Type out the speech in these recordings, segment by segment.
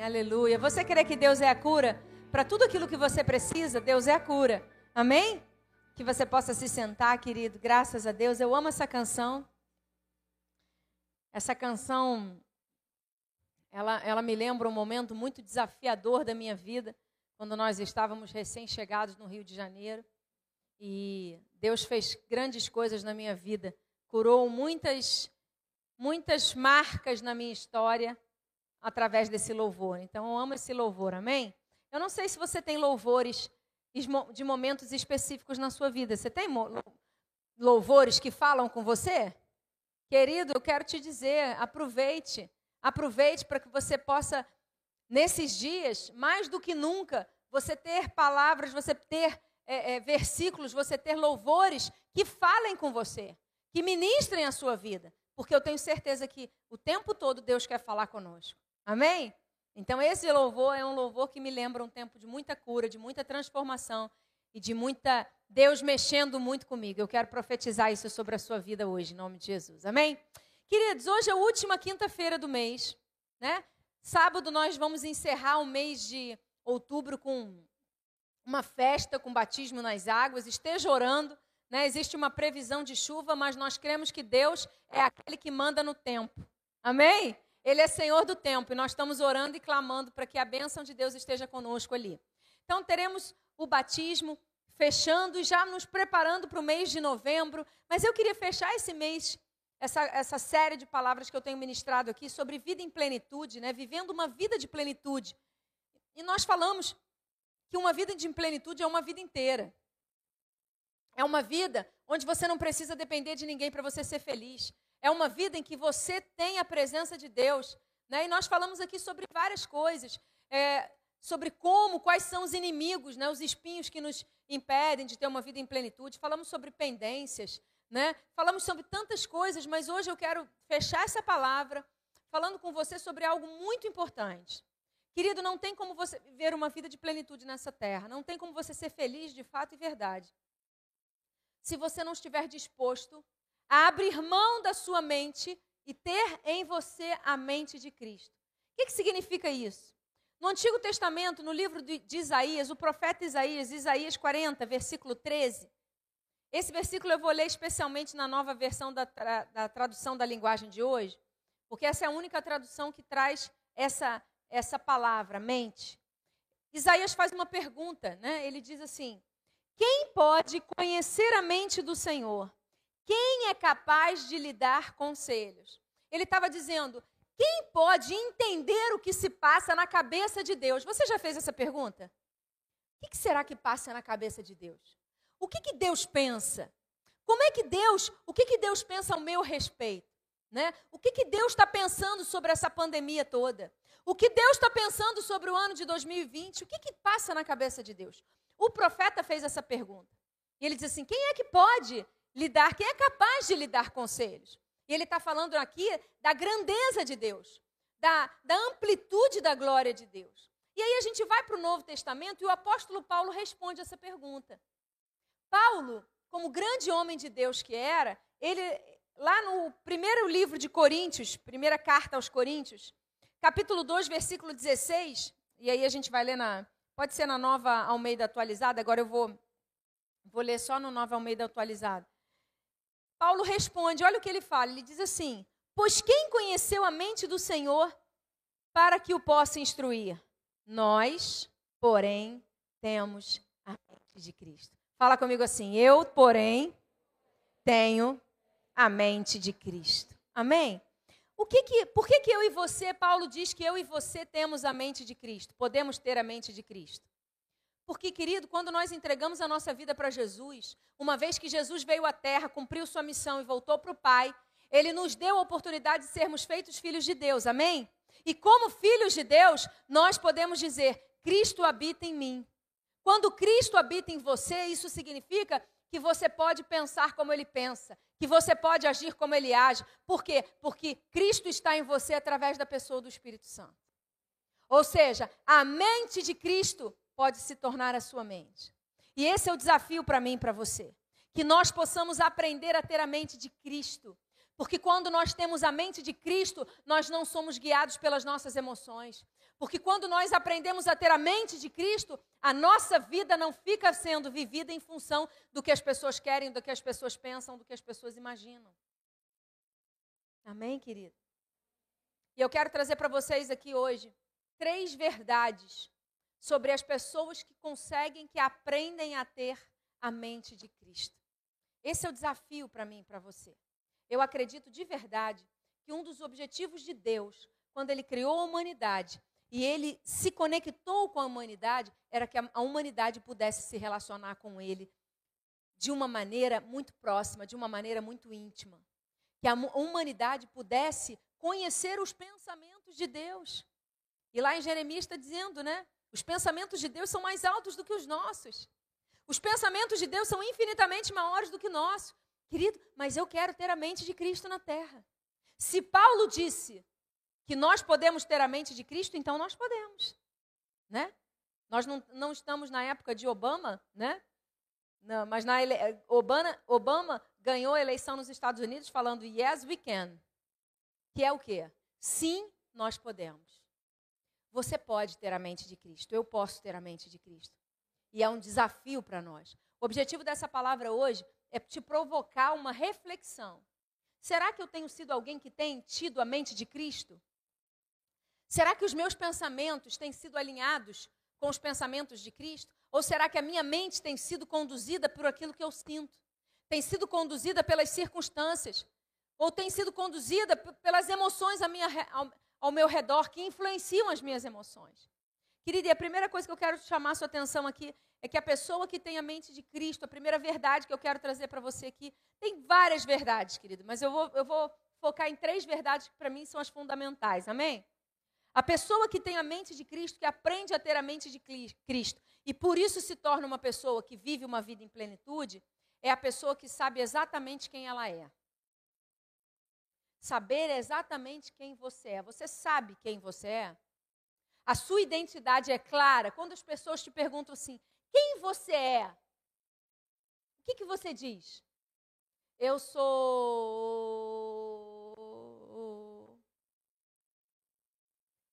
Aleluia. Você crê que Deus é a cura? Para tudo aquilo que você precisa, Deus é a cura. Amém? Que você possa se sentar, querido. Graças a Deus. Eu amo essa canção. Essa canção, ela, ela me lembra um momento muito desafiador da minha vida, quando nós estávamos recém-chegados no Rio de Janeiro. E Deus fez grandes coisas na minha vida. Curou muitas, muitas marcas na minha história através desse louvor. Então, eu amo esse louvor, amém? Eu não sei se você tem louvores de momentos específicos na sua vida. Você tem louvores que falam com você? Querido, eu quero te dizer, aproveite, aproveite para que você possa, nesses dias, mais do que nunca, você ter palavras, você ter é, é, versículos, você ter louvores que falem com você, que ministrem a sua vida, porque eu tenho certeza que o tempo todo Deus quer falar conosco. Amém? Então, esse louvor é um louvor que me lembra um tempo de muita cura, de muita transformação e de muita Deus mexendo muito comigo. Eu quero profetizar isso sobre a sua vida hoje, em nome de Jesus. Amém? Queridos, hoje é a última quinta-feira do mês, né? Sábado nós vamos encerrar o mês de outubro com uma festa com batismo nas águas. Esteja orando, né? Existe uma previsão de chuva, mas nós cremos que Deus é aquele que manda no tempo. Amém? Ele é Senhor do tempo e nós estamos orando e clamando para que a bênção de Deus esteja conosco ali. Então teremos o batismo fechando e já nos preparando para o mês de novembro. Mas eu queria fechar esse mês, essa, essa série de palavras que eu tenho ministrado aqui sobre vida em plenitude, né? vivendo uma vida de plenitude. E nós falamos que uma vida de plenitude é uma vida inteira. É uma vida onde você não precisa depender de ninguém para você ser feliz. É uma vida em que você tem a presença de Deus. Né? E nós falamos aqui sobre várias coisas. É, sobre como, quais são os inimigos, né? os espinhos que nos impedem de ter uma vida em plenitude. Falamos sobre pendências. Né? Falamos sobre tantas coisas, mas hoje eu quero fechar essa palavra falando com você sobre algo muito importante. Querido, não tem como você viver uma vida de plenitude nessa terra. Não tem como você ser feliz de fato e verdade. Se você não estiver disposto a abrir mão da sua mente e ter em você a mente de Cristo. O que, que significa isso? No Antigo Testamento, no livro de, Isaías, o profeta Isaías, Isaías 40, versículo 13, esse versículo eu vou ler especialmente na nova versão da, tra, da tradução da linguagem de hoje, porque essa é a única tradução que traz essa, essa palavra, mente. Isaías faz uma pergunta, né? ele diz assim: Quem pode conhecer a mente do Senhor? Quem é capaz de lhe dar conselhos? Ele estava dizendo: quem pode entender o que se passa na cabeça de Deus? Você já fez essa pergunta? O que será que passa na cabeça de Deus? O que, que Deus pensa? Como é que Deus, o que, que Deus pensa ao meu respeito? Né? O que, que Deus está pensando sobre essa pandemia toda? O que Deus está pensando sobre o ano de 2020? O que, que passa na cabeça de Deus? O profeta fez essa pergunta. E ele diz assim: quem é que pode lidar, quem é capaz de lhe dar conselhos. E ele está falando aqui da grandeza de Deus, da, da amplitude da glória de Deus. E aí a gente vai para o Novo Testamento e o apóstolo Paulo responde essa pergunta. Paulo, como grande homem de Deus que era, ele, lá no primeiro livro de Coríntios, primeira carta aos Coríntios, capítulo 2, versículo 16, e aí a gente vai ler na. Pode ser na nova Almeida atualizada, agora eu vou, vou ler só no nova Almeida atualizada. Paulo responde: olha o que ele fala. Ele diz assim: Pois quem conheceu a mente do Senhor para que o possa instruir? Nós, porém, temos a mente de Cristo. Fala comigo assim: Eu, porém, tenho a mente de Cristo. Amém? O que que, por que, que eu e você, Paulo diz que eu e você temos a mente de Cristo? Podemos ter a mente de Cristo. Porque, querido, quando nós entregamos a nossa vida para Jesus, uma vez que Jesus veio à terra, cumpriu sua missão e voltou para o Pai, ele nos deu a oportunidade de sermos feitos filhos de Deus, amém? E como filhos de Deus, nós podemos dizer: Cristo habita em mim. Quando Cristo habita em você, isso significa que você pode pensar como ele pensa, que você pode agir como ele age. Por quê? Porque Cristo está em você através da pessoa do Espírito Santo. Ou seja, a mente de Cristo pode se tornar a sua mente. E esse é o desafio para mim e para você. Que nós possamos aprender a ter a mente de Cristo. Porque quando nós temos a mente de Cristo, nós não somos guiados pelas nossas emoções. Porque quando nós aprendemos a ter a mente de Cristo, a nossa vida não fica sendo vivida em função do que as pessoas querem, do que as pessoas pensam, do que as pessoas imaginam. Amém, querido? E eu quero trazer para vocês aqui hoje três verdades sobre as pessoas que conseguem, que aprendem a ter a mente de Cristo. Esse é o desafio para mim e para você. Eu acredito de verdade que um dos objetivos de Deus, quando Ele criou a humanidade e Ele se conectou com a humanidade, era que a humanidade pudesse se relacionar com Ele de uma maneira muito próxima, de uma maneira muito íntima. Que a humanidade pudesse conhecer os pensamentos de Deus. E lá em Jeremias está dizendo, né? Os pensamentos de Deus são mais altos do que os nossos. Os pensamentos de Deus são infinitamente maiores do que nós. Querido, mas eu quero ter a mente de Cristo na terra. Se Paulo disse que nós podemos ter a mente de Cristo, então nós podemos. Né? Nós não, não estamos na época de Obama, né? Não, mas na ele... Obama, Obama ganhou a eleição nos Estados Unidos falando yes we can. Que é o quê? Sim, nós podemos. Você pode ter a mente de Cristo, eu posso ter a mente de Cristo. E é um desafio para nós. O objetivo dessa palavra hoje é te provocar uma reflexão. Será que eu tenho sido alguém que tem tido a mente de Cristo? Será que os meus pensamentos têm sido alinhados com os pensamentos de Cristo? Ou será que a minha mente tem sido conduzida por aquilo que eu sinto? Tem sido conduzida pelas circunstâncias? Ou tem sido conduzida pelas emoções à minha, ao meu redor que influenciam as minhas emoções. Querida, e a primeira coisa que eu quero chamar a sua atenção aqui é que a pessoa que tem a mente de Cristo, a primeira verdade que eu quero trazer para você aqui, tem várias verdades, querido, mas eu vou, eu vou focar em três verdades que para mim são as fundamentais, amém? A pessoa que tem a mente de Cristo, que aprende a ter a mente de Cristo, e por isso se torna uma pessoa que vive uma vida em plenitude, é a pessoa que sabe exatamente quem ela é saber exatamente quem você é. Você sabe quem você é? A sua identidade é clara. Quando as pessoas te perguntam assim: quem você é? O que, que você diz? Eu sou.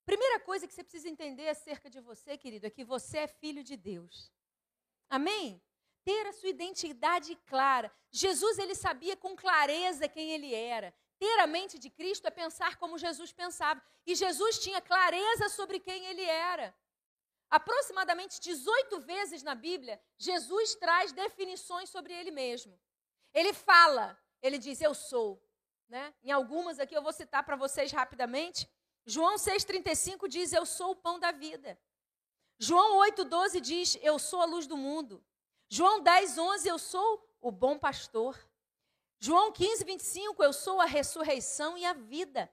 Primeira coisa que você precisa entender acerca de você, querido, é que você é filho de Deus. Amém? Ter a sua identidade clara. Jesus, ele sabia com clareza quem ele era. Ter a mente de Cristo é pensar como Jesus pensava. E Jesus tinha clareza sobre quem ele era. Aproximadamente 18 vezes na Bíblia, Jesus traz definições sobre ele mesmo. Ele fala, ele diz, eu sou. Né? Em algumas aqui eu vou citar para vocês rapidamente. João 6,35 diz, eu sou o pão da vida. João 8,12 diz, eu sou a luz do mundo. João 10,11, eu sou o bom pastor. João 15, 25, eu sou a ressurreição e a vida.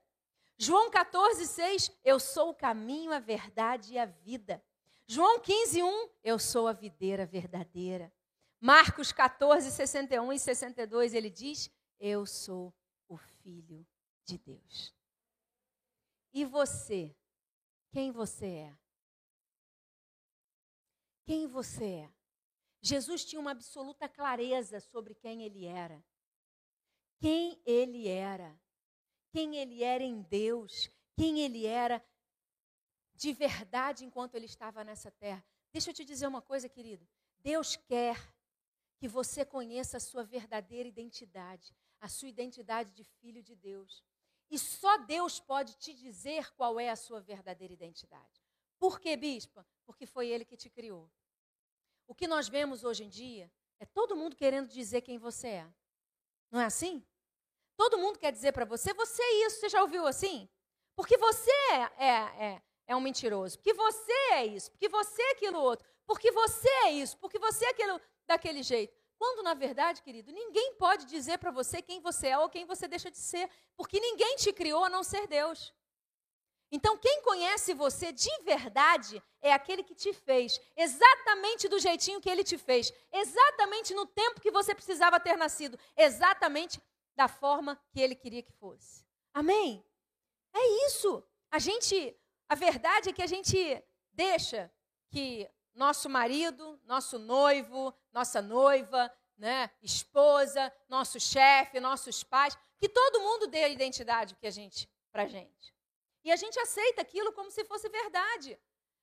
João 14, 6, eu sou o caminho, a verdade e a vida. João 15, 1, eu sou a videira verdadeira. Marcos 14, 61 e 62, ele diz: Eu sou o Filho de Deus. E você? Quem você é? Quem você é? Jesus tinha uma absoluta clareza sobre quem ele era quem ele era, quem ele era em Deus, quem ele era de verdade enquanto ele estava nessa terra. Deixa eu te dizer uma coisa, querido. Deus quer que você conheça a sua verdadeira identidade, a sua identidade de filho de Deus. E só Deus pode te dizer qual é a sua verdadeira identidade. Por quê, bispa? Porque foi Ele que te criou. O que nós vemos hoje em dia é todo mundo querendo dizer quem você é. Não é assim? Todo mundo quer dizer para você, você é isso. Você já ouviu assim? Porque você é, é, é, um mentiroso. Porque você é isso. Porque você é aquilo outro. Porque você é isso. Porque você é aquilo daquele jeito. Quando, na verdade, querido, ninguém pode dizer para você quem você é ou quem você deixa de ser. Porque ninguém te criou a não ser Deus. Então, quem conhece você de verdade é aquele que te fez, exatamente do jeitinho que ele te fez, exatamente no tempo que você precisava ter nascido, exatamente da forma que ele queria que fosse. Amém? É isso. A gente, a verdade é que a gente deixa que nosso marido, nosso noivo, nossa noiva, né, esposa, nosso chefe, nossos pais, que todo mundo dê a identidade que a gente pra gente. E a gente aceita aquilo como se fosse verdade.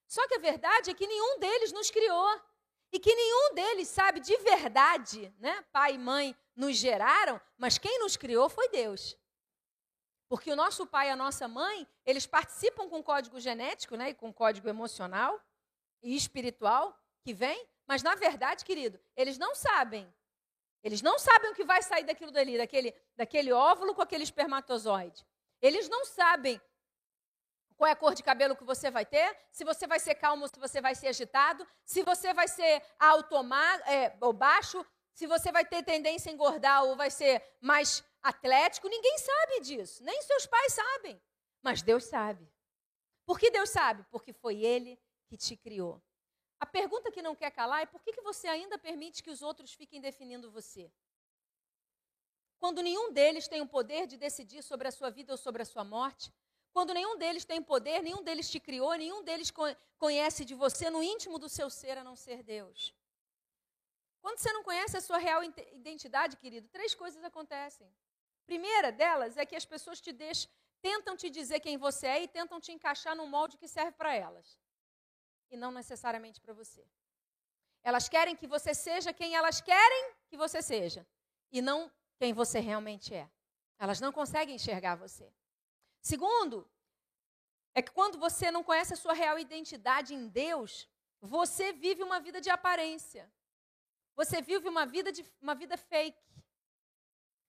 Só que a verdade é que nenhum deles nos criou. E que nenhum deles sabe de verdade, né? Pai e mãe nos geraram, mas quem nos criou foi Deus. Porque o nosso pai e a nossa mãe, eles participam com código genético, né? E com código emocional e espiritual que vem, mas na verdade, querido, eles não sabem. Eles não sabem o que vai sair daquilo dali, daquele, daquele óvulo com aquele espermatozoide. Eles não sabem qual é a cor de cabelo que você vai ter, se você vai ser calmo, se você vai ser agitado, se você vai ser alto é, ou baixo, se você vai ter tendência a engordar ou vai ser mais atlético. Ninguém sabe disso, nem seus pais sabem. Mas Deus sabe. Por que Deus sabe? Porque foi Ele que te criou. A pergunta que não quer calar é por que, que você ainda permite que os outros fiquem definindo você? Quando nenhum deles tem o poder de decidir sobre a sua vida ou sobre a sua morte, quando nenhum deles tem poder, nenhum deles te criou, nenhum deles conhece de você no íntimo do seu ser a não ser Deus. Quando você não conhece a sua real identidade, querido, três coisas acontecem. Primeira delas é que as pessoas te deixam, tentam te dizer quem você é e tentam te encaixar num molde que serve para elas e não necessariamente para você. Elas querem que você seja quem elas querem que você seja e não quem você realmente é. Elas não conseguem enxergar você. Segundo, é que quando você não conhece a sua real identidade em Deus, você vive uma vida de aparência. Você vive uma vida de uma vida fake.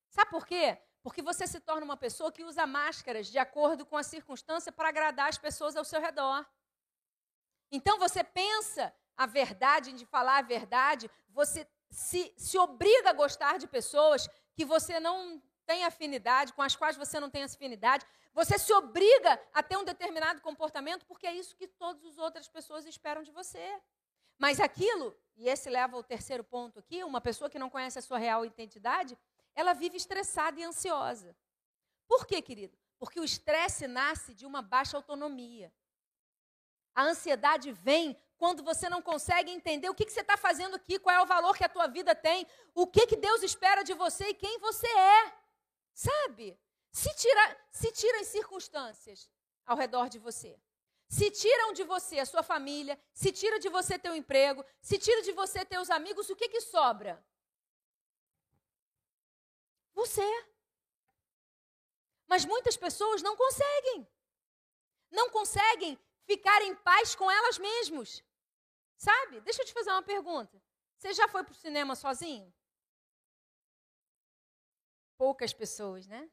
Sabe por quê? Porque você se torna uma pessoa que usa máscaras de acordo com a circunstância para agradar as pessoas ao seu redor. Então você pensa a verdade, de falar a verdade, você se, se obriga a gostar de pessoas que você não tem afinidade, com as quais você não tem afinidade. Você se obriga a ter um determinado comportamento porque é isso que todas as outras pessoas esperam de você. Mas aquilo, e esse leva ao terceiro ponto aqui, uma pessoa que não conhece a sua real identidade, ela vive estressada e ansiosa. Por quê, querido? Porque o estresse nasce de uma baixa autonomia. A ansiedade vem quando você não consegue entender o que, que você está fazendo aqui, qual é o valor que a tua vida tem, o que, que Deus espera de você e quem você é. Sabe? Se, tira, se tira as circunstâncias ao redor de você. Se tiram de você a sua família, se tira de você teu emprego, se tira de você teus amigos, o que, que sobra? Você. Mas muitas pessoas não conseguem. Não conseguem ficar em paz com elas mesmas. Sabe? Deixa eu te fazer uma pergunta. Você já foi para o cinema sozinho? Poucas pessoas, né?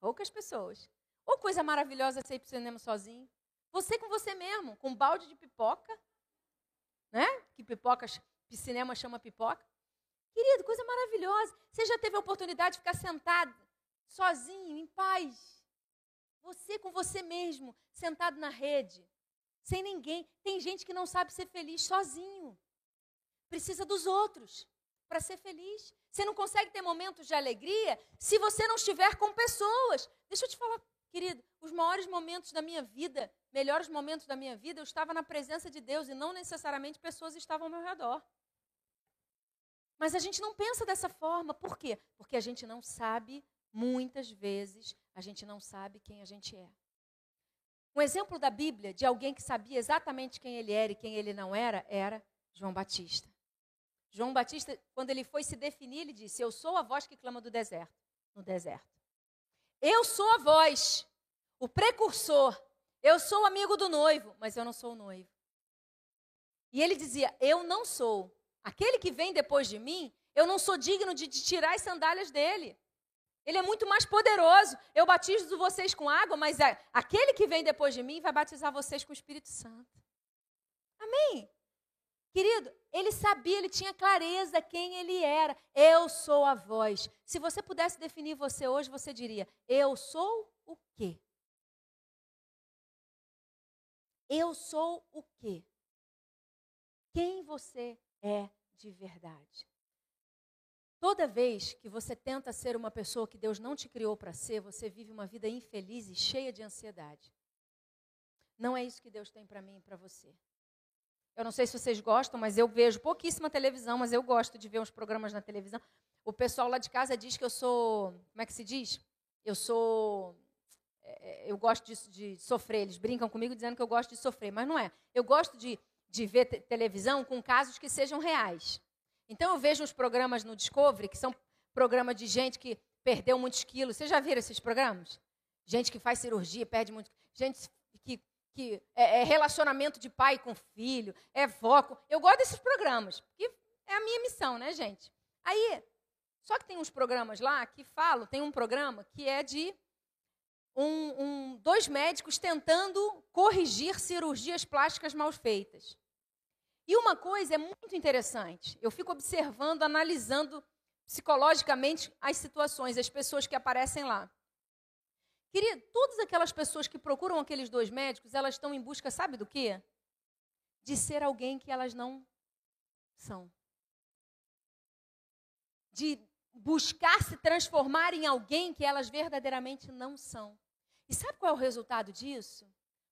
Poucas pessoas. Ou coisa maravilhosa você ir para o cinema sozinho. Você com você mesmo, com um balde de pipoca, né? Que pipoca, cinema chama pipoca. Querido, coisa maravilhosa. Você já teve a oportunidade de ficar sentado, sozinho, em paz. Você com você mesmo, sentado na rede, sem ninguém. Tem gente que não sabe ser feliz sozinho. Precisa dos outros para ser feliz. Você não consegue ter momentos de alegria se você não estiver com pessoas. Deixa eu te falar, querido, os maiores momentos da minha vida, melhores momentos da minha vida, eu estava na presença de Deus e não necessariamente pessoas estavam ao meu redor. Mas a gente não pensa dessa forma. Por quê? Porque a gente não sabe, muitas vezes, a gente não sabe quem a gente é. Um exemplo da Bíblia de alguém que sabia exatamente quem ele era e quem ele não era, era João Batista. João Batista, quando ele foi se definir, ele disse: Eu sou a voz que clama do deserto, no deserto. Eu sou a voz, o precursor. Eu sou o amigo do noivo, mas eu não sou o noivo. E ele dizia: Eu não sou. Aquele que vem depois de mim, eu não sou digno de tirar as sandálias dele. Ele é muito mais poderoso. Eu batizo vocês com água, mas é, aquele que vem depois de mim vai batizar vocês com o Espírito Santo. Amém? Querido, ele sabia, ele tinha clareza quem ele era. Eu sou a voz. Se você pudesse definir você hoje, você diria: Eu sou o quê? Eu sou o quê? Quem você é de verdade? Toda vez que você tenta ser uma pessoa que Deus não te criou para ser, você vive uma vida infeliz e cheia de ansiedade. Não é isso que Deus tem para mim e para você. Eu não sei se vocês gostam, mas eu vejo pouquíssima televisão, mas eu gosto de ver uns programas na televisão. o pessoal lá de casa diz que eu sou. Como é que se diz? Eu sou. É, eu gosto de, de, sofrer. Eles brincam comigo dizendo que eu gosto de sofrer, mas não é. Eu gosto de, de ver televisão com casos que sejam reais. Então eu vejo os programas no Discovery, que são programas de gente que perdeu muitos quilos. Vocês já viram esses programas? Gente que faz cirurgia, perde muito. Gente que, que é, é relacionamento de pai com filho, é foco. Eu gosto desses programas, porque é a minha missão, né, gente? Aí, só que tem uns programas lá que falam, tem um programa que é de um, um, dois médicos tentando corrigir cirurgias plásticas mal feitas. E uma coisa é muito interessante, eu fico observando, analisando psicologicamente as situações, as pessoas que aparecem lá. Queria, todas aquelas pessoas que procuram aqueles dois médicos, elas estão em busca, sabe do quê? De ser alguém que elas não são. De buscar se transformar em alguém que elas verdadeiramente não são. E sabe qual é o resultado disso?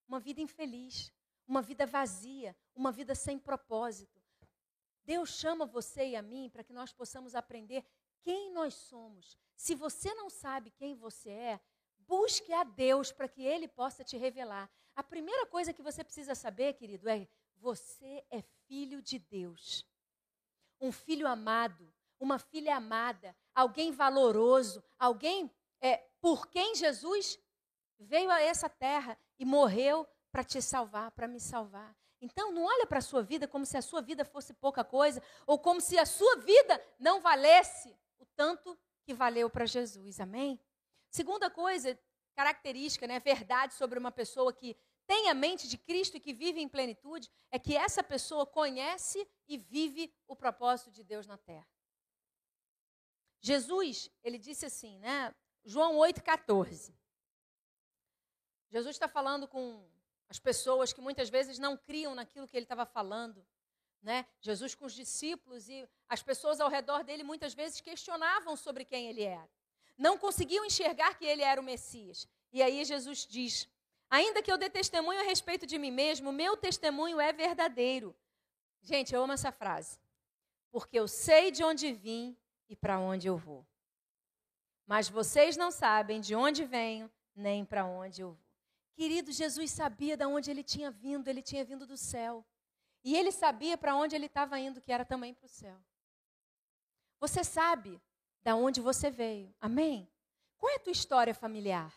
Uma vida infeliz, uma vida vazia, uma vida sem propósito. Deus chama você e a mim para que nós possamos aprender quem nós somos. Se você não sabe quem você é, busque a Deus para que Ele possa te revelar. A primeira coisa que você precisa saber, querido, é: você é filho de Deus. Um filho amado, uma filha amada, alguém valoroso, alguém é, por quem Jesus veio a essa terra e morreu para te salvar, para me salvar. Então, não olha para a sua vida como se a sua vida fosse pouca coisa, ou como se a sua vida não valesse o tanto que valeu para Jesus. Amém? Segunda coisa, característica, né, verdade sobre uma pessoa que tem a mente de Cristo e que vive em plenitude, é que essa pessoa conhece e vive o propósito de Deus na terra. Jesus, ele disse assim, né? João 8,14. Jesus está falando com as pessoas que muitas vezes não criam naquilo que ele estava falando. Né? Jesus com os discípulos e as pessoas ao redor dele muitas vezes questionavam sobre quem ele era. Não conseguiam enxergar que ele era o Messias. E aí Jesus diz: Ainda que eu dê testemunho a respeito de mim mesmo, meu testemunho é verdadeiro. Gente, eu amo essa frase. Porque eu sei de onde vim e para onde eu vou. Mas vocês não sabem de onde venho nem para onde eu vou. Querido, Jesus sabia de onde ele tinha vindo, ele tinha vindo do céu. E ele sabia para onde ele estava indo, que era também para o céu. Você sabe da onde você veio, amém? Qual é a tua história familiar?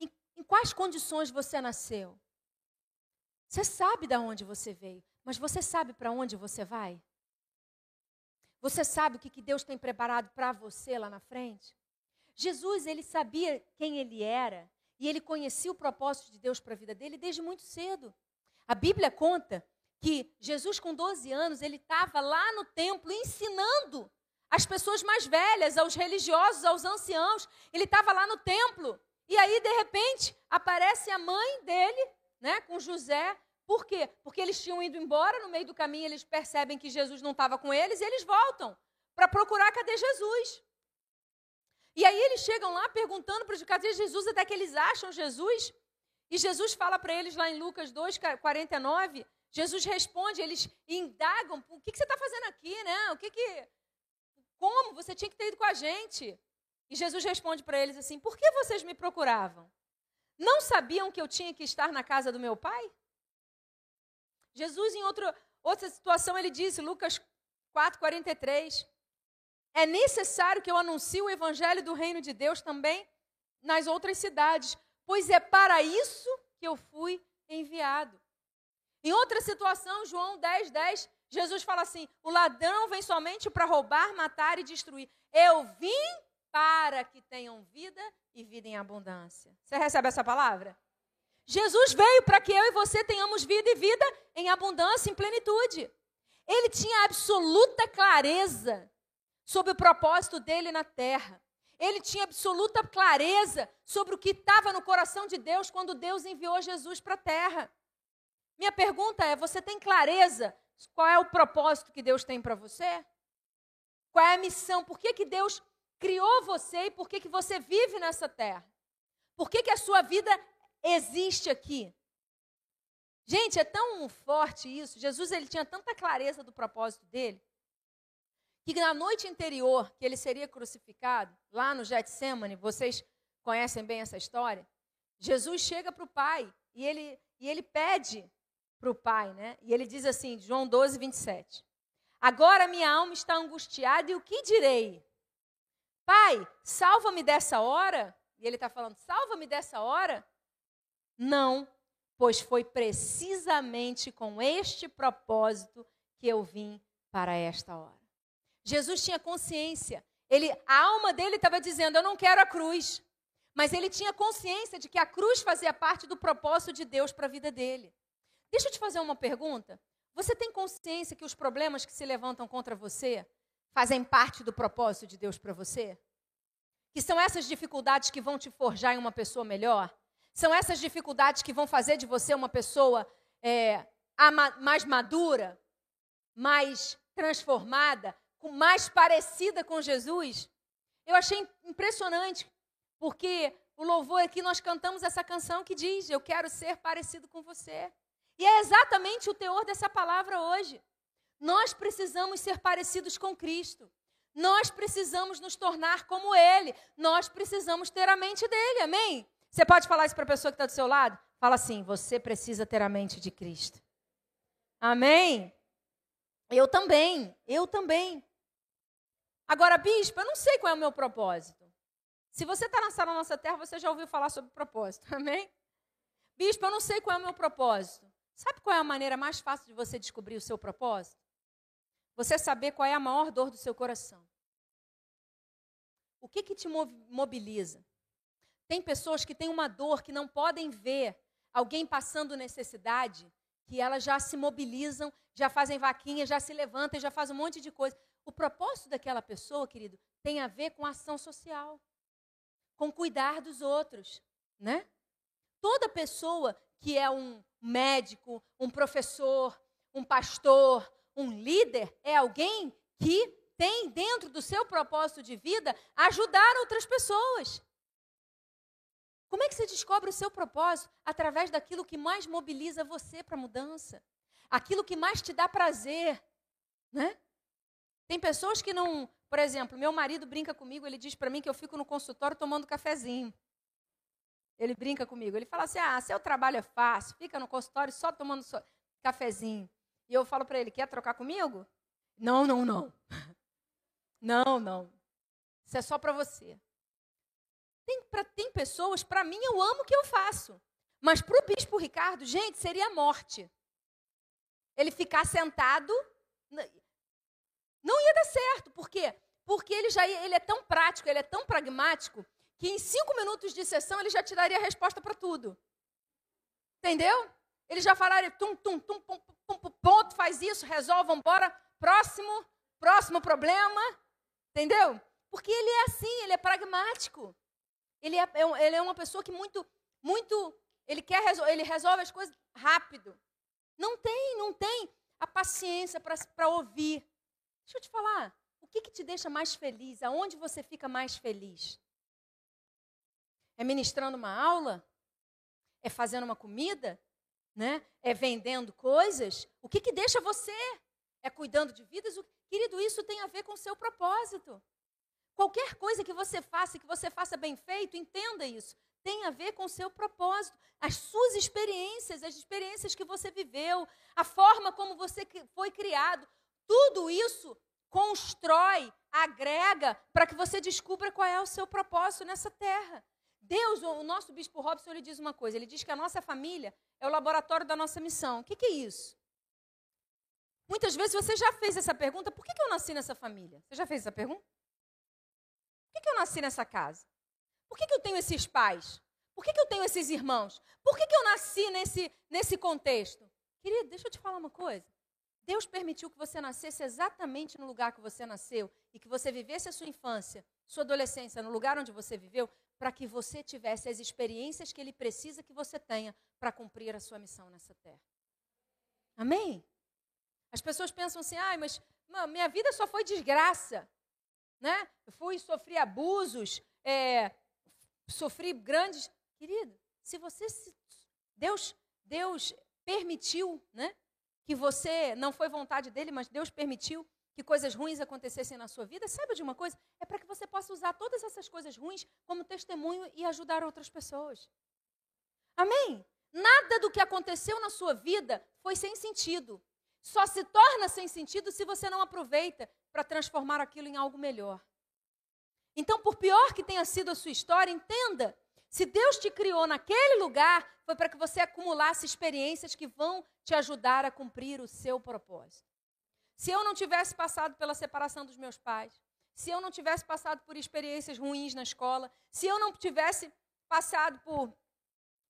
Em, em quais condições você nasceu? Você sabe da onde você veio, mas você sabe para onde você vai? Você sabe o que, que Deus tem preparado para você lá na frente? Jesus, ele sabia quem ele era e ele conhecia o propósito de Deus para a vida dele desde muito cedo. A Bíblia conta que Jesus, com 12 anos, ele estava lá no templo ensinando as pessoas mais velhas, aos religiosos, aos anciãos. Ele estava lá no templo. E aí, de repente, aparece a mãe dele, né, com José. Por quê? Porque eles tinham ido embora, no meio do caminho eles percebem que Jesus não estava com eles e eles voltam para procurar cadê Jesus. E aí eles chegam lá perguntando para os cadê Jesus, até que eles acham Jesus. E Jesus fala para eles lá em Lucas 2, 49. Jesus responde, eles indagam: o que, que você está fazendo aqui, né? O que que. Como? Você tinha que ter ido com a gente. E Jesus responde para eles assim: por que vocês me procuravam? Não sabiam que eu tinha que estar na casa do meu pai? Jesus, em outro, outra situação, ele disse, Lucas 4, 43 é necessário que eu anuncie o evangelho do reino de Deus também nas outras cidades, pois é para isso que eu fui enviado. Em outra situação, João 10, 10, Jesus fala assim: o ladrão vem somente para roubar, matar e destruir. Eu vim para que tenham vida e vida em abundância. Você recebe essa palavra? Jesus veio para que eu e você tenhamos vida e vida em abundância, em plenitude. Ele tinha absoluta clareza sobre o propósito dele na terra. Ele tinha absoluta clareza sobre o que estava no coração de Deus quando Deus enviou Jesus para a terra. Minha pergunta é: você tem clareza qual é o propósito que Deus tem para você? Qual é a missão? Por que, que Deus criou você e por que, que você vive nessa terra? Por que, que a sua vida existe aqui? Gente, é tão forte isso. Jesus ele tinha tanta clareza do propósito dele que na noite anterior que ele seria crucificado, lá no Getsemane, vocês conhecem bem essa história, Jesus chega para o Pai e ele, e ele pede para o Pai, né? E ele diz assim, João 12, 27. Agora minha alma está angustiada e o que direi? Pai, salva-me dessa hora? E ele está falando, salva-me dessa hora? Não, pois foi precisamente com este propósito que eu vim para esta hora. Jesus tinha consciência. Ele, a alma dele estava dizendo: Eu não quero a cruz. Mas ele tinha consciência de que a cruz fazia parte do propósito de Deus para a vida dele. Deixa eu te fazer uma pergunta. Você tem consciência que os problemas que se levantam contra você fazem parte do propósito de Deus para você? Que são essas dificuldades que vão te forjar em uma pessoa melhor? São essas dificuldades que vão fazer de você uma pessoa é, mais madura, mais transformada, mais parecida com Jesus? Eu achei impressionante, porque o louvor aqui nós cantamos essa canção que diz: Eu quero ser parecido com você. E é exatamente o teor dessa palavra hoje. Nós precisamos ser parecidos com Cristo. Nós precisamos nos tornar como Ele. Nós precisamos ter a mente dele. Amém? Você pode falar isso para a pessoa que está do seu lado? Fala assim: você precisa ter a mente de Cristo. Amém? Eu também, eu também. Agora, bispo, eu não sei qual é o meu propósito. Se você está na sala nossa terra, você já ouviu falar sobre propósito, amém? Bispo, eu não sei qual é o meu propósito. Sabe qual é a maneira mais fácil de você descobrir o seu propósito? Você saber qual é a maior dor do seu coração. O que, que te mobiliza? Tem pessoas que têm uma dor que não podem ver alguém passando necessidade, que elas já se mobilizam, já fazem vaquinha, já se levantam, já fazem um monte de coisa. O propósito daquela pessoa, querido, tem a ver com ação social, com cuidar dos outros, né? Toda pessoa que é um médico, um professor, um pastor, um líder, é alguém que tem dentro do seu propósito de vida ajudar outras pessoas. Como é que você descobre o seu propósito? Através daquilo que mais mobiliza você para a mudança. Aquilo que mais te dá prazer. Né? Tem pessoas que não. Por exemplo, meu marido brinca comigo, ele diz para mim que eu fico no consultório tomando cafezinho. Ele brinca comigo. Ele fala assim: ah, seu trabalho é fácil, fica no consultório só tomando so... cafezinho. E eu falo para ele: quer trocar comigo? Não, não, não. Não, não. Isso é só para você. Tem, pra, tem pessoas, para mim, eu amo o que eu faço. Mas para o bispo Ricardo, gente, seria morte. Ele ficar sentado. Não ia dar certo. Por quê? Porque ele já ia, ele é tão prático, ele é tão pragmático, que em cinco minutos de sessão ele já te daria a resposta para tudo. Entendeu? Ele já falaria, tum, tum, tum, pum, pum, pum, ponto, faz isso, resolve, embora, próximo, próximo problema. Entendeu? Porque ele é assim, ele é pragmático. Ele é, é ele é uma pessoa que muito, muito, ele quer ele resolve as coisas rápido. Não tem, não tem a paciência para ouvir. Deixa eu te falar, o que, que te deixa mais feliz? Aonde você fica mais feliz? É ministrando uma aula? É fazendo uma comida? Né? É vendendo coisas? O que, que deixa você? É cuidando de vidas? Querido, isso tem a ver com o seu propósito. Qualquer coisa que você faça, que você faça bem feito, entenda isso. Tem a ver com o seu propósito, as suas experiências, as experiências que você viveu, a forma como você foi criado. Tudo isso constrói, agrega para que você descubra qual é o seu propósito nessa terra. Deus, o nosso bispo Robson, ele diz uma coisa: ele diz que a nossa família é o laboratório da nossa missão. O que, que é isso? Muitas vezes você já fez essa pergunta: por que, que eu nasci nessa família? Você já fez essa pergunta? Por que, que eu nasci nessa casa? Por que, que eu tenho esses pais? Por que, que eu tenho esses irmãos? Por que, que eu nasci nesse, nesse contexto? Querido, deixa eu te falar uma coisa. Deus permitiu que você nascesse exatamente no lugar que você nasceu e que você vivesse a sua infância, sua adolescência no lugar onde você viveu, para que você tivesse as experiências que Ele precisa que você tenha para cumprir a sua missão nessa terra. Amém? As pessoas pensam assim, ah, mas minha vida só foi desgraça né? Eu fui sofri abusos, é, sofri grandes. Querido, se você se, Deus Deus permitiu, né? Que você não foi vontade dele, mas Deus permitiu que coisas ruins acontecessem na sua vida, saiba de uma coisa: é para que você possa usar todas essas coisas ruins como testemunho e ajudar outras pessoas. Amém? Nada do que aconteceu na sua vida foi sem sentido. Só se torna sem sentido se você não aproveita para transformar aquilo em algo melhor. Então, por pior que tenha sido a sua história, entenda: se Deus te criou naquele lugar, foi para que você acumulasse experiências que vão te ajudar a cumprir o seu propósito. Se eu não tivesse passado pela separação dos meus pais, se eu não tivesse passado por experiências ruins na escola, se eu não tivesse passado por,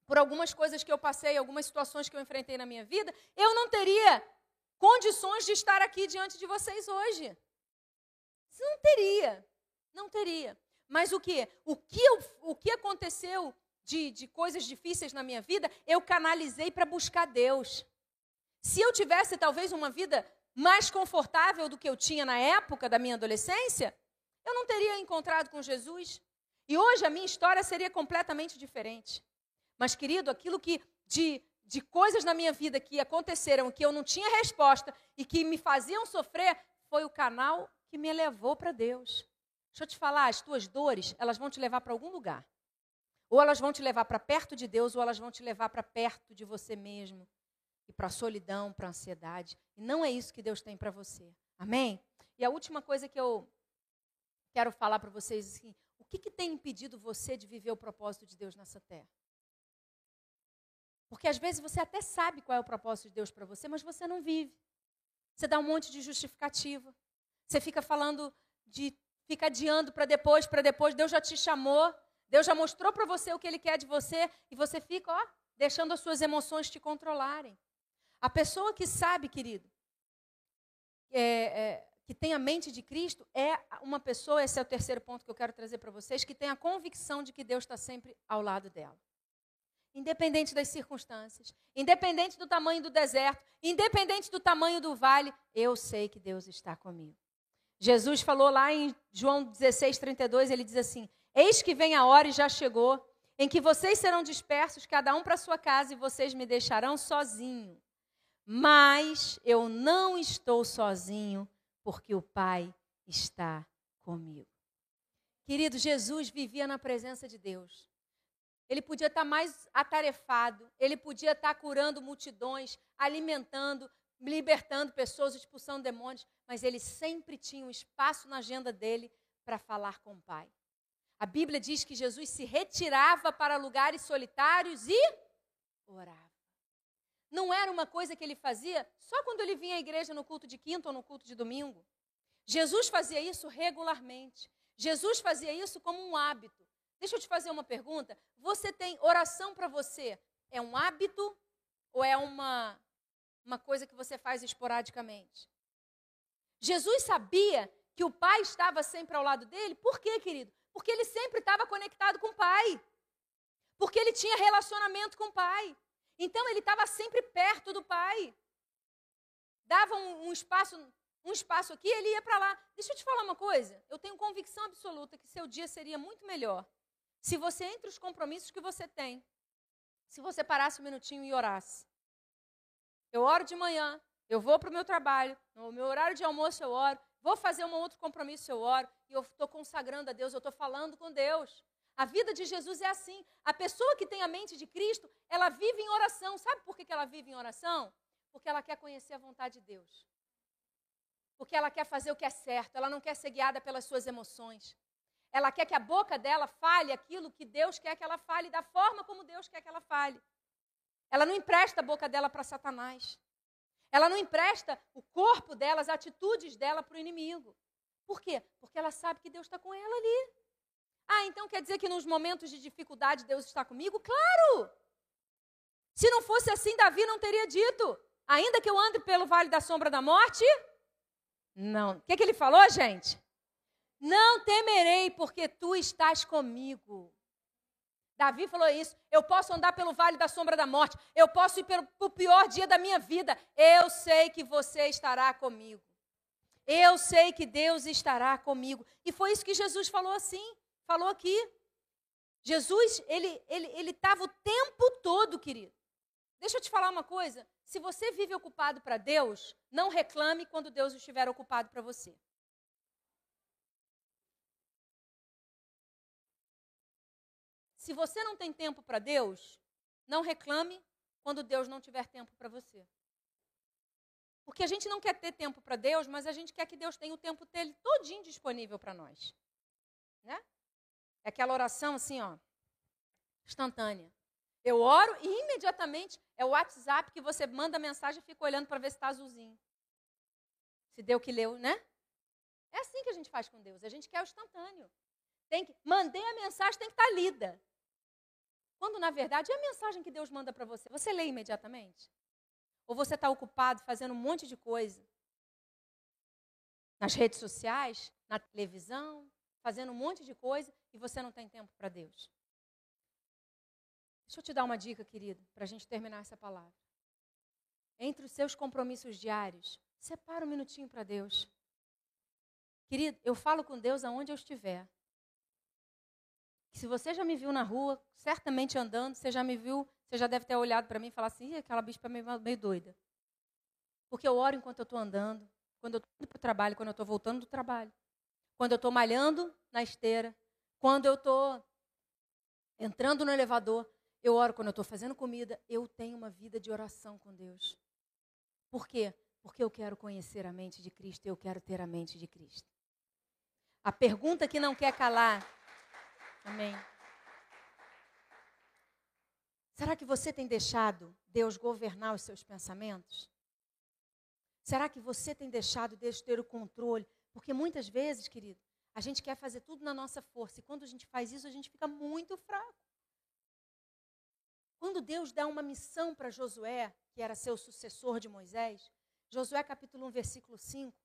por algumas coisas que eu passei, algumas situações que eu enfrentei na minha vida, eu não teria condições de estar aqui diante de vocês hoje. Não teria, não teria. Mas o que? O que, eu, o que aconteceu de, de coisas difíceis na minha vida, eu canalizei para buscar Deus. Se eu tivesse talvez uma vida mais confortável do que eu tinha na época da minha adolescência, eu não teria encontrado com Jesus. E hoje a minha história seria completamente diferente. Mas, querido, aquilo que de, de coisas na minha vida que aconteceram, que eu não tinha resposta e que me faziam sofrer, foi o canal que me levou para Deus. Deixa eu te falar, as tuas dores, elas vão te levar para algum lugar. Ou elas vão te levar para perto de Deus, ou elas vão te levar para perto de você mesmo e para a solidão, para a ansiedade. E não é isso que Deus tem para você. Amém? E a última coisa que eu quero falar para vocês é assim, o que, que tem impedido você de viver o propósito de Deus nessa terra? Porque às vezes você até sabe qual é o propósito de Deus para você, mas você não vive. Você dá um monte de justificativa. Você fica falando de fica adiando para depois, para depois. Deus já te chamou, Deus já mostrou para você o que Ele quer de você e você fica, ó, deixando as suas emoções te controlarem. A pessoa que sabe, querido, é, é, que tem a mente de Cristo, é uma pessoa, esse é o terceiro ponto que eu quero trazer para vocês, que tem a convicção de que Deus está sempre ao lado dela. Independente das circunstâncias, independente do tamanho do deserto, independente do tamanho do vale, eu sei que Deus está comigo. Jesus falou lá em João 16, 32, ele diz assim: Eis que vem a hora e já chegou, em que vocês serão dispersos, cada um para sua casa, e vocês me deixarão sozinho. Mas eu não estou sozinho, porque o Pai está comigo. Querido, Jesus vivia na presença de Deus. Ele podia estar mais atarefado, ele podia estar curando multidões, alimentando, libertando pessoas, expulsando demônios, mas ele sempre tinha um espaço na agenda dele para falar com o Pai. A Bíblia diz que Jesus se retirava para lugares solitários e orava. Não era uma coisa que ele fazia só quando ele vinha à igreja no culto de quinta ou no culto de domingo. Jesus fazia isso regularmente. Jesus fazia isso como um hábito. Deixa eu te fazer uma pergunta. Você tem oração para você? É um hábito ou é uma, uma coisa que você faz esporadicamente? Jesus sabia que o Pai estava sempre ao lado dele. Por quê, querido? Porque ele sempre estava conectado com o Pai. Porque ele tinha relacionamento com o Pai. Então ele estava sempre perto do pai. Dava um, um espaço, um espaço aqui, ele ia para lá. Deixa eu te falar uma coisa. Eu tenho convicção absoluta que seu dia seria muito melhor se você entre os compromissos que você tem, se você parasse um minutinho e orasse. Eu oro de manhã, eu vou para o meu trabalho, no meu horário de almoço eu oro, vou fazer um outro compromisso eu oro, e eu estou consagrando a Deus, eu estou falando com Deus. A vida de Jesus é assim. A pessoa que tem a mente de Cristo, ela vive em oração. Sabe por que ela vive em oração? Porque ela quer conhecer a vontade de Deus. Porque ela quer fazer o que é certo. Ela não quer ser guiada pelas suas emoções. Ela quer que a boca dela fale aquilo que Deus quer que ela fale, da forma como Deus quer que ela fale. Ela não empresta a boca dela para Satanás. Ela não empresta o corpo dela, as atitudes dela para o inimigo. Por quê? Porque ela sabe que Deus está com ela ali. Ah, então quer dizer que nos momentos de dificuldade Deus está comigo? Claro! Se não fosse assim, Davi não teria dito: ainda que eu ande pelo vale da sombra da morte. Não. O que, que ele falou, gente? Não temerei, porque tu estás comigo. Davi falou isso. Eu posso andar pelo vale da sombra da morte. Eu posso ir pelo, pelo pior dia da minha vida. Eu sei que você estará comigo. Eu sei que Deus estará comigo. E foi isso que Jesus falou assim falou aqui. Jesus, ele ele ele estava o tempo todo, querido. Deixa eu te falar uma coisa. Se você vive ocupado para Deus, não reclame quando Deus estiver ocupado para você. Se você não tem tempo para Deus, não reclame quando Deus não tiver tempo para você. Porque a gente não quer ter tempo para Deus, mas a gente quer que Deus tenha o tempo dele todinho disponível para nós. Né? Aquela oração assim, ó, instantânea. Eu oro e imediatamente é o WhatsApp que você manda mensagem e fica olhando para ver se está azulzinho. Se deu que leu, né? É assim que a gente faz com Deus. A gente quer o instantâneo. Tem que, mandei a mensagem, tem que estar tá lida. Quando, na verdade, é a mensagem que Deus manda para você. Você lê imediatamente? Ou você está ocupado fazendo um monte de coisa? Nas redes sociais, na televisão, fazendo um monte de coisa e você não tem tempo para Deus. Deixa eu te dar uma dica, querido, para a gente terminar essa palavra. Entre os seus compromissos diários, separa um minutinho para Deus. Querido, eu falo com Deus aonde eu estiver. Se você já me viu na rua, certamente andando, você já me viu, você já deve ter olhado para mim e falar assim, aquela bispa é meio doida. Porque eu oro enquanto eu estou andando, quando eu estou indo para o trabalho, quando eu estou voltando do trabalho, quando eu estou malhando na esteira, quando eu estou entrando no elevador, eu oro quando eu estou fazendo comida, eu tenho uma vida de oração com Deus. Por quê? Porque eu quero conhecer a mente de Cristo, eu quero ter a mente de Cristo. A pergunta que não quer calar. Amém. Será que você tem deixado Deus governar os seus pensamentos? Será que você tem deixado Deus ter o controle? Porque muitas vezes, querido, a gente quer fazer tudo na nossa força. E quando a gente faz isso, a gente fica muito fraco. Quando Deus dá uma missão para Josué, que era seu sucessor de Moisés, Josué capítulo 1, versículo 5,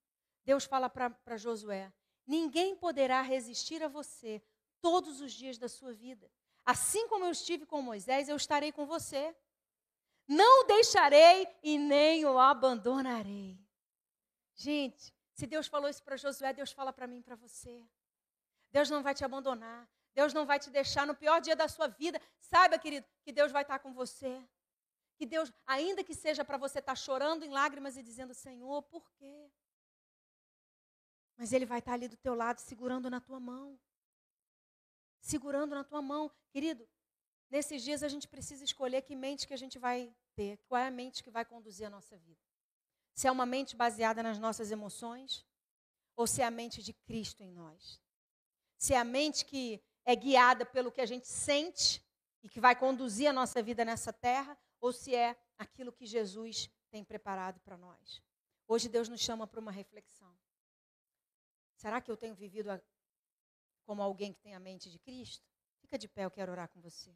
Deus fala para Josué: Ninguém poderá resistir a você todos os dias da sua vida. Assim como eu estive com Moisés, eu estarei com você. Não o deixarei e nem o abandonarei. Gente, se Deus falou isso para Josué, Deus fala para mim para você. Deus não vai te abandonar. Deus não vai te deixar no pior dia da sua vida. Saiba, querido, que Deus vai estar com você. Que Deus, ainda que seja para você estar chorando em lágrimas e dizendo, Senhor, por quê? Mas Ele vai estar ali do teu lado, segurando na tua mão. Segurando na tua mão. Querido, nesses dias a gente precisa escolher que mente que a gente vai ter. Qual é a mente que vai conduzir a nossa vida. Se é uma mente baseada nas nossas emoções ou se é a mente de Cristo em nós. Se é a mente que é guiada pelo que a gente sente e que vai conduzir a nossa vida nessa terra, ou se é aquilo que Jesus tem preparado para nós. Hoje Deus nos chama para uma reflexão. Será que eu tenho vivido como alguém que tem a mente de Cristo? Fica de pé, eu quero orar com você.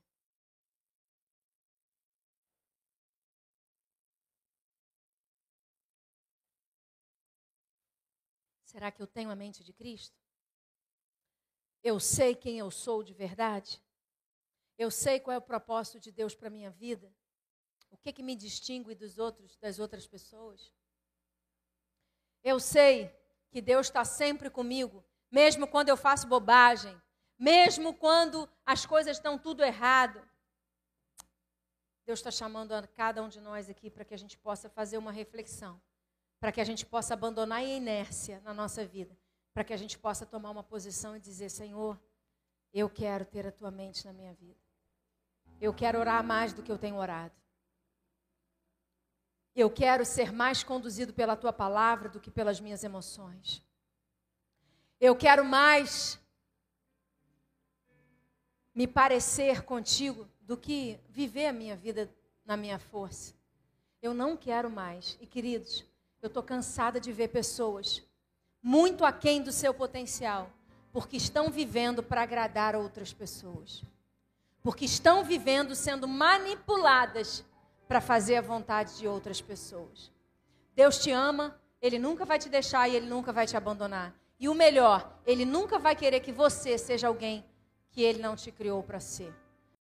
Será que eu tenho a mente de Cristo? Eu sei quem eu sou de verdade. Eu sei qual é o propósito de Deus para minha vida. O que, que me distingue dos outros, das outras pessoas. Eu sei que Deus está sempre comigo, mesmo quando eu faço bobagem, mesmo quando as coisas estão tudo errado. Deus está chamando a cada um de nós aqui para que a gente possa fazer uma reflexão, para que a gente possa abandonar a inércia na nossa vida para que a gente possa tomar uma posição e dizer: Senhor, eu quero ter a tua mente na minha vida. Eu quero orar mais do que eu tenho orado. Eu quero ser mais conduzido pela tua palavra do que pelas minhas emoções. Eu quero mais me parecer contigo do que viver a minha vida na minha força. Eu não quero mais. E queridos, eu estou cansada de ver pessoas muito aquém do seu potencial, porque estão vivendo para agradar outras pessoas. Porque estão vivendo sendo manipuladas para fazer a vontade de outras pessoas. Deus te ama, Ele nunca vai te deixar e Ele nunca vai te abandonar. E o melhor, Ele nunca vai querer que você seja alguém que Ele não te criou para ser.